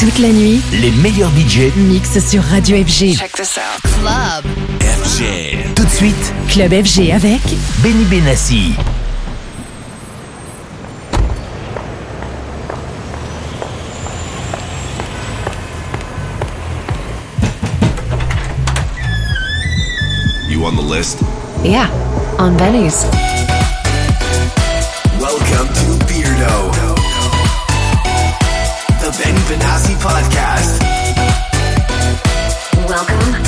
Toute la nuit, les meilleurs budgets mixent sur Radio FG. Check this out. Club FG. Tout de suite, Club FG avec Benny Benassi. You on the list? Yeah, on Benny's. Welcome.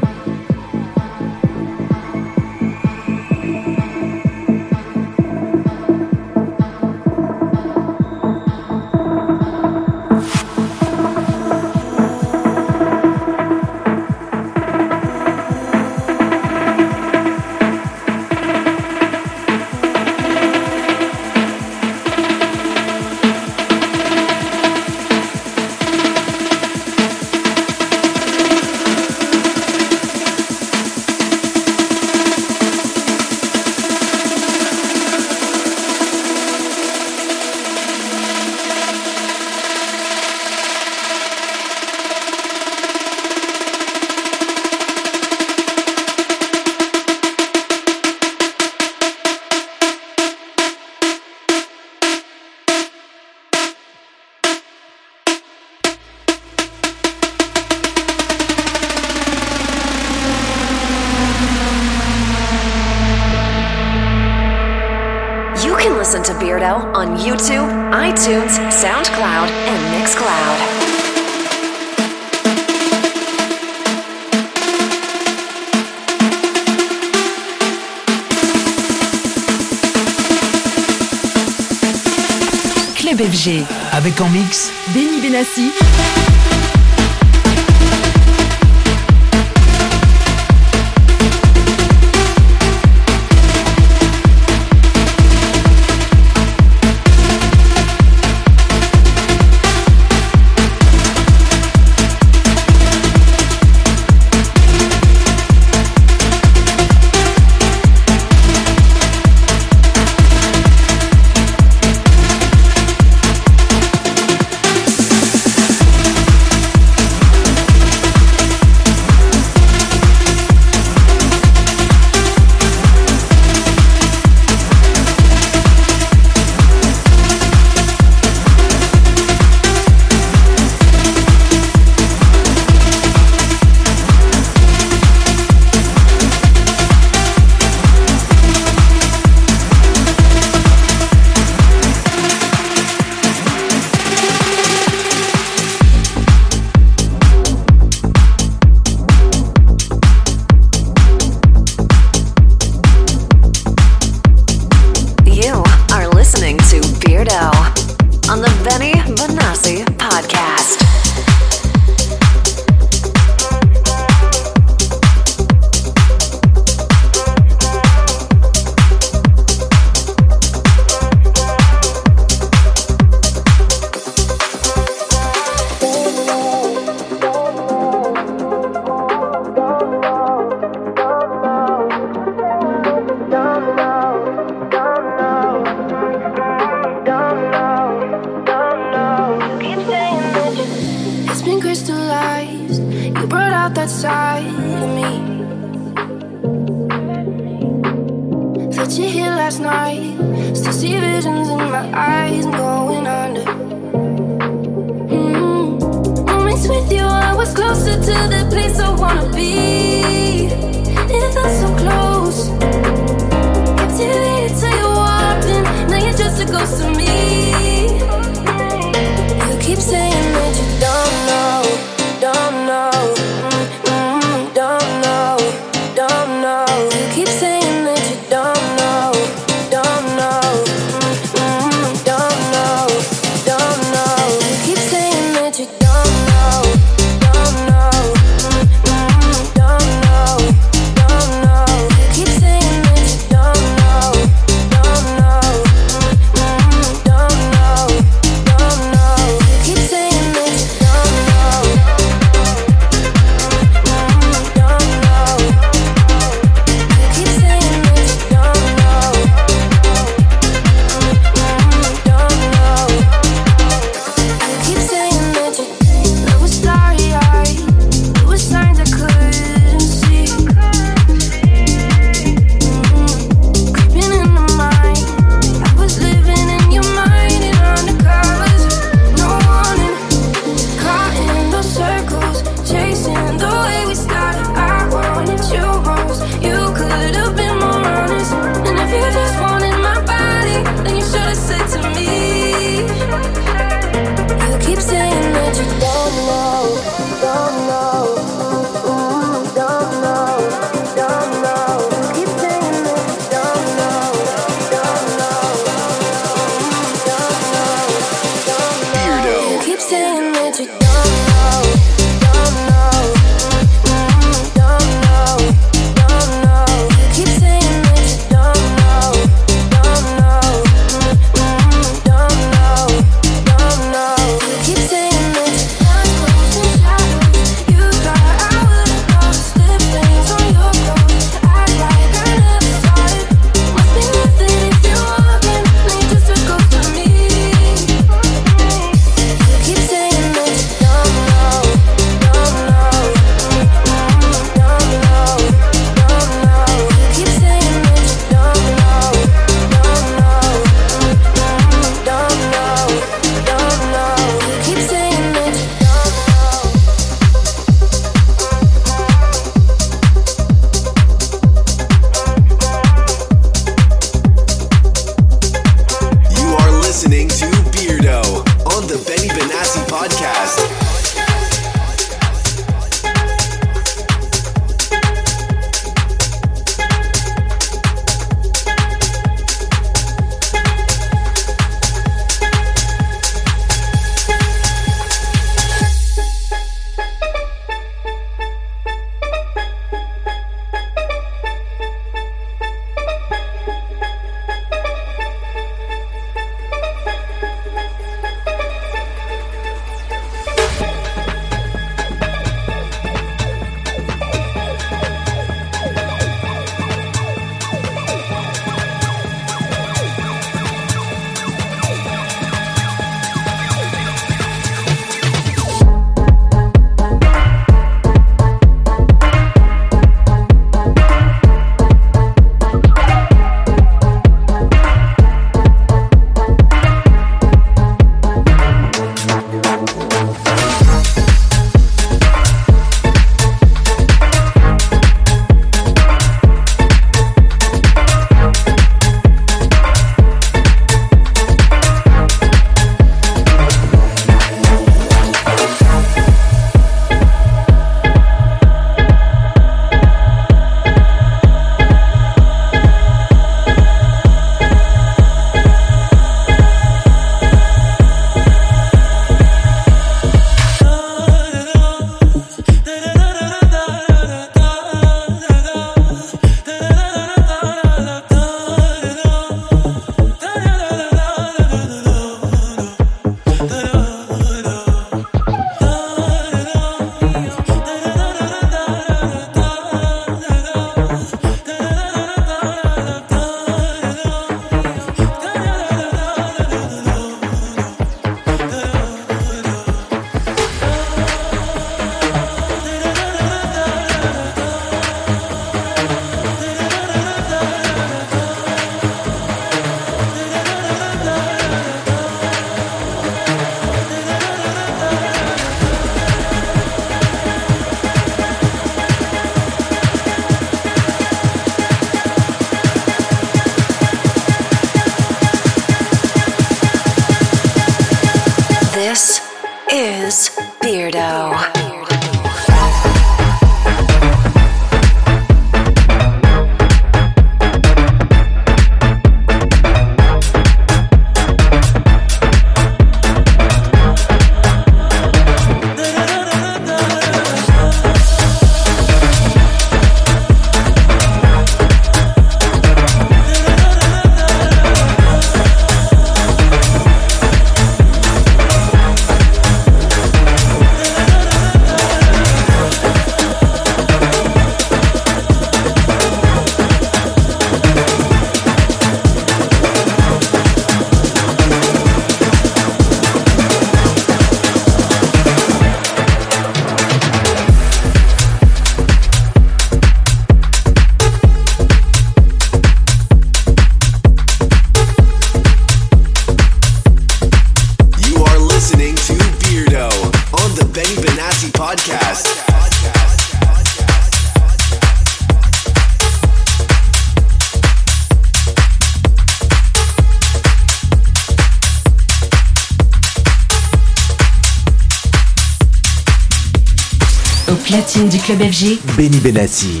Platine du club FG, Benny Benassi.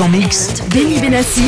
En mix, Benny Benassi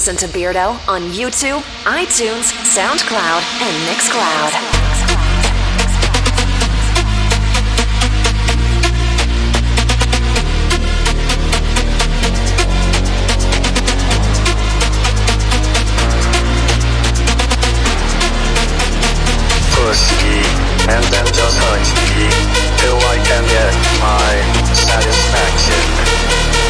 Listen to Beardo on YouTube, iTunes, SoundCloud, and Mixcloud. Ski, and then just hunt till I can get my satisfaction.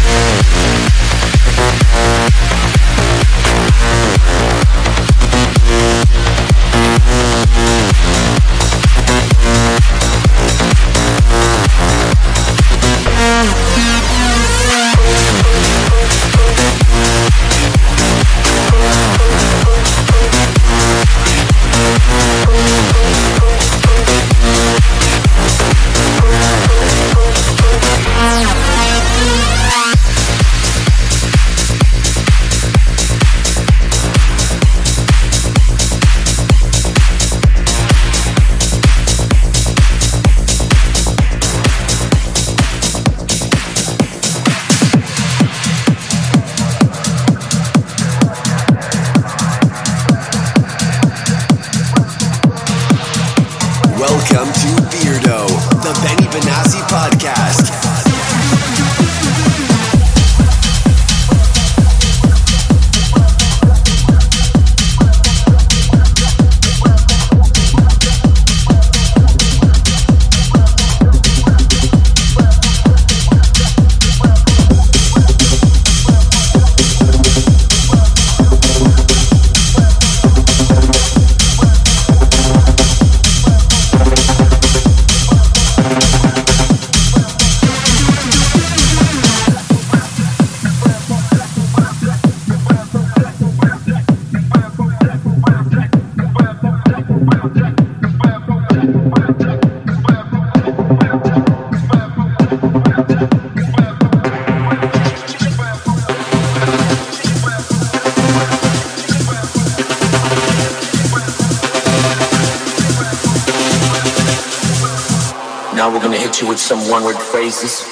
some one word phrases.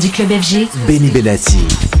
Club FG. Benny Benassi.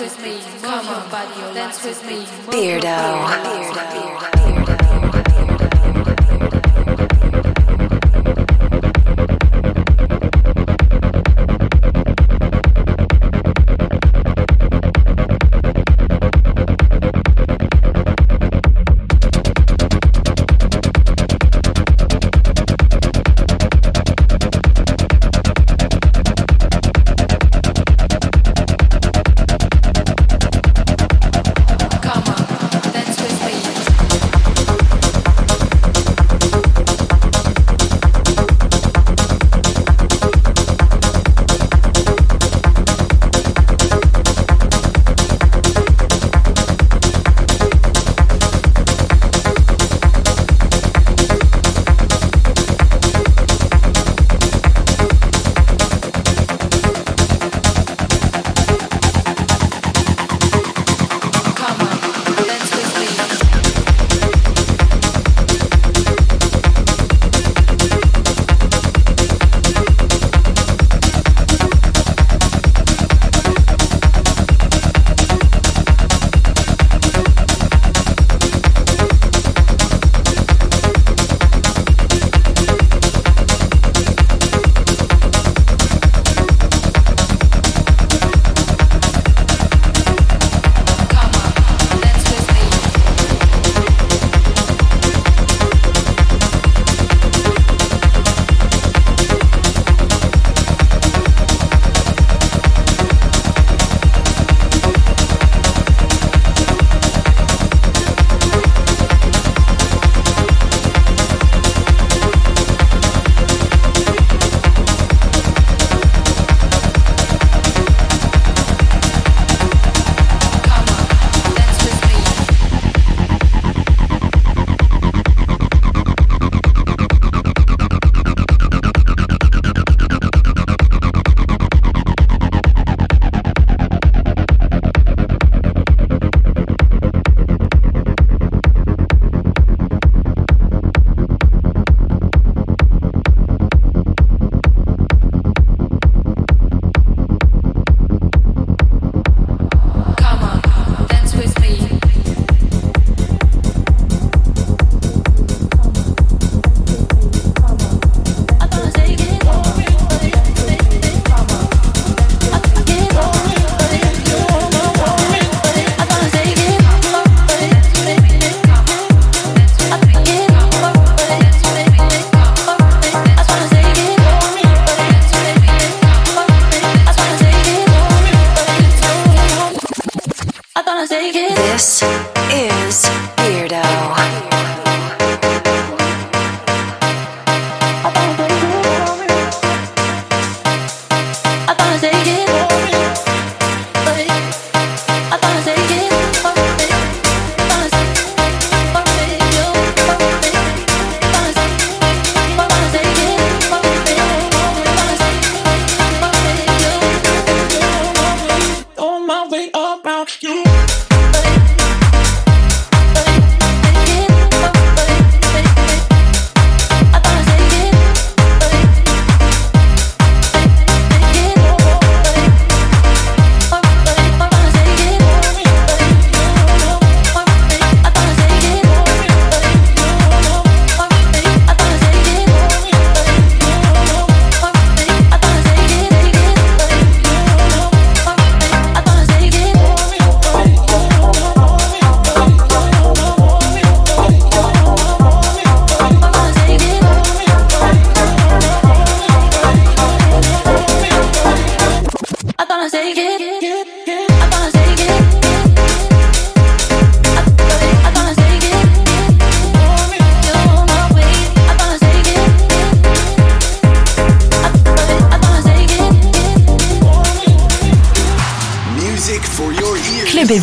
with me.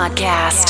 Podcast.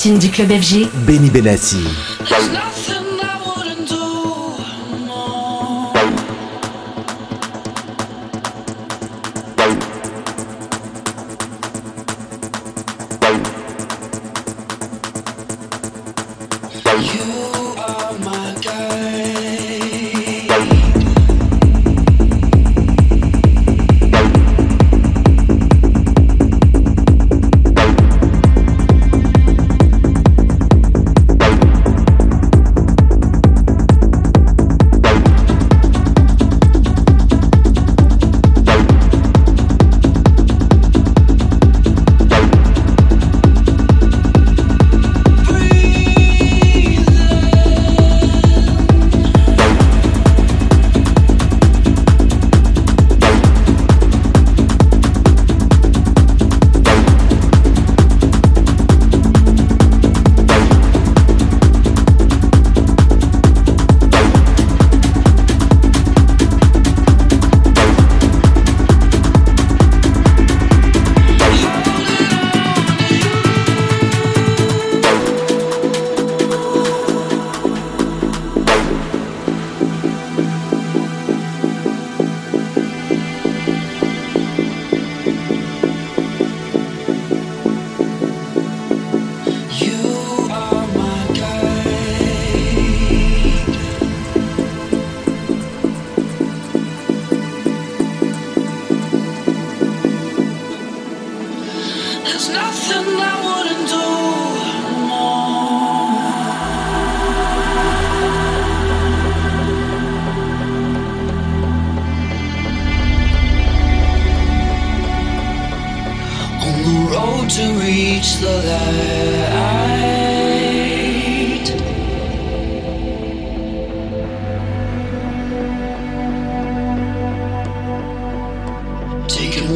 Platine du club FG, Benny Benassi.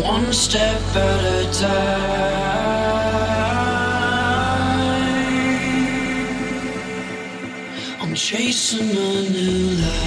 one step at a time. I'm chasing a new life.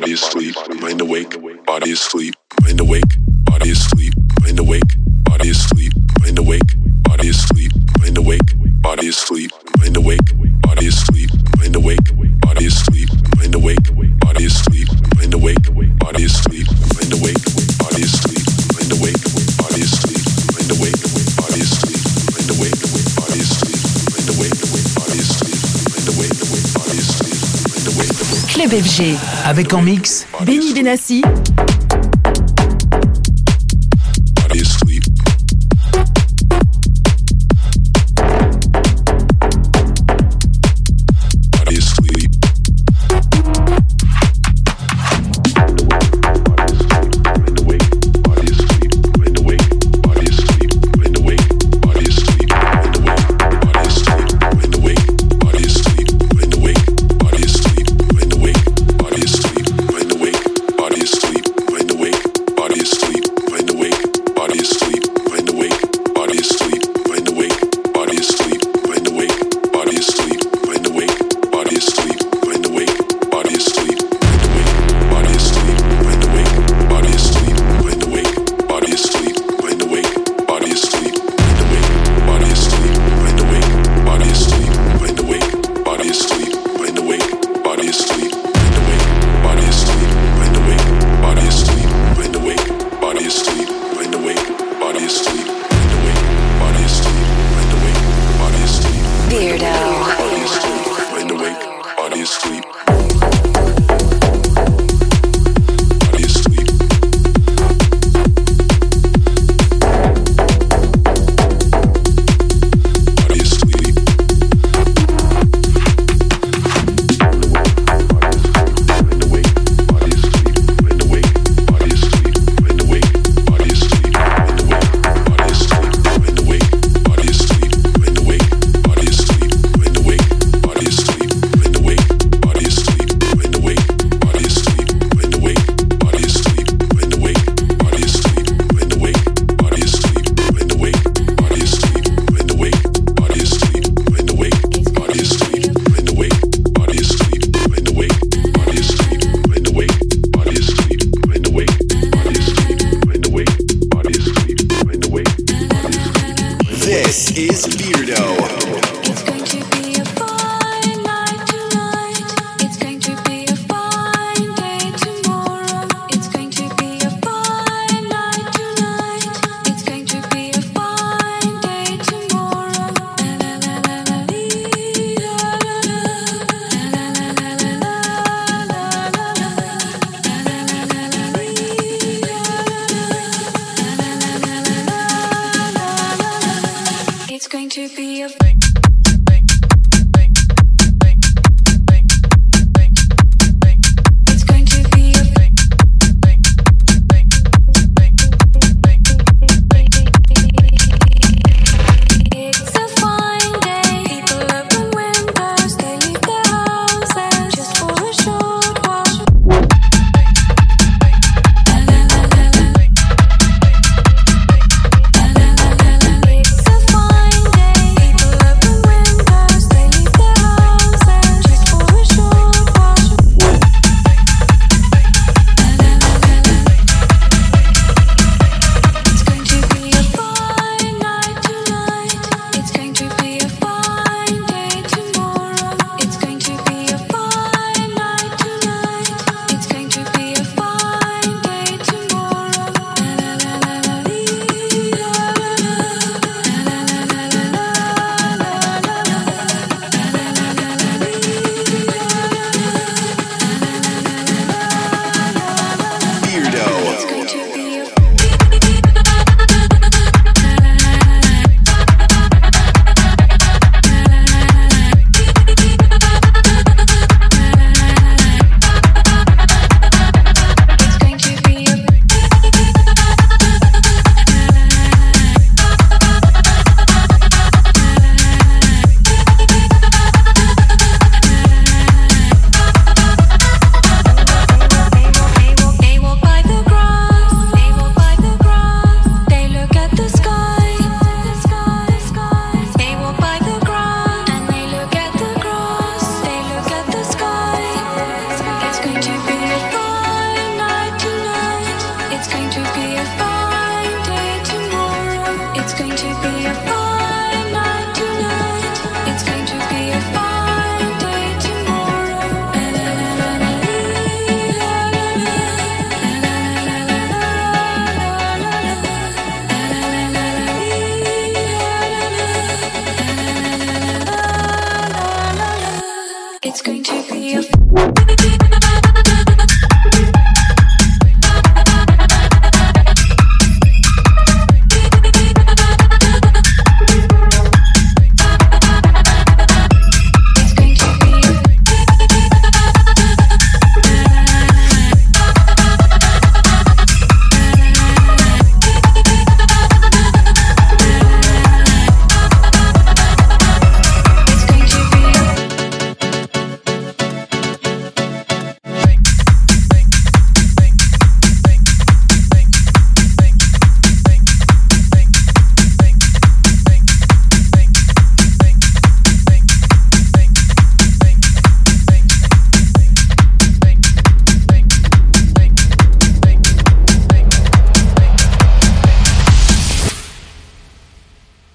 body is sleep, mind awake, body is sleep, mind awake. Avec en mix Benny Benassi, This is Beardo.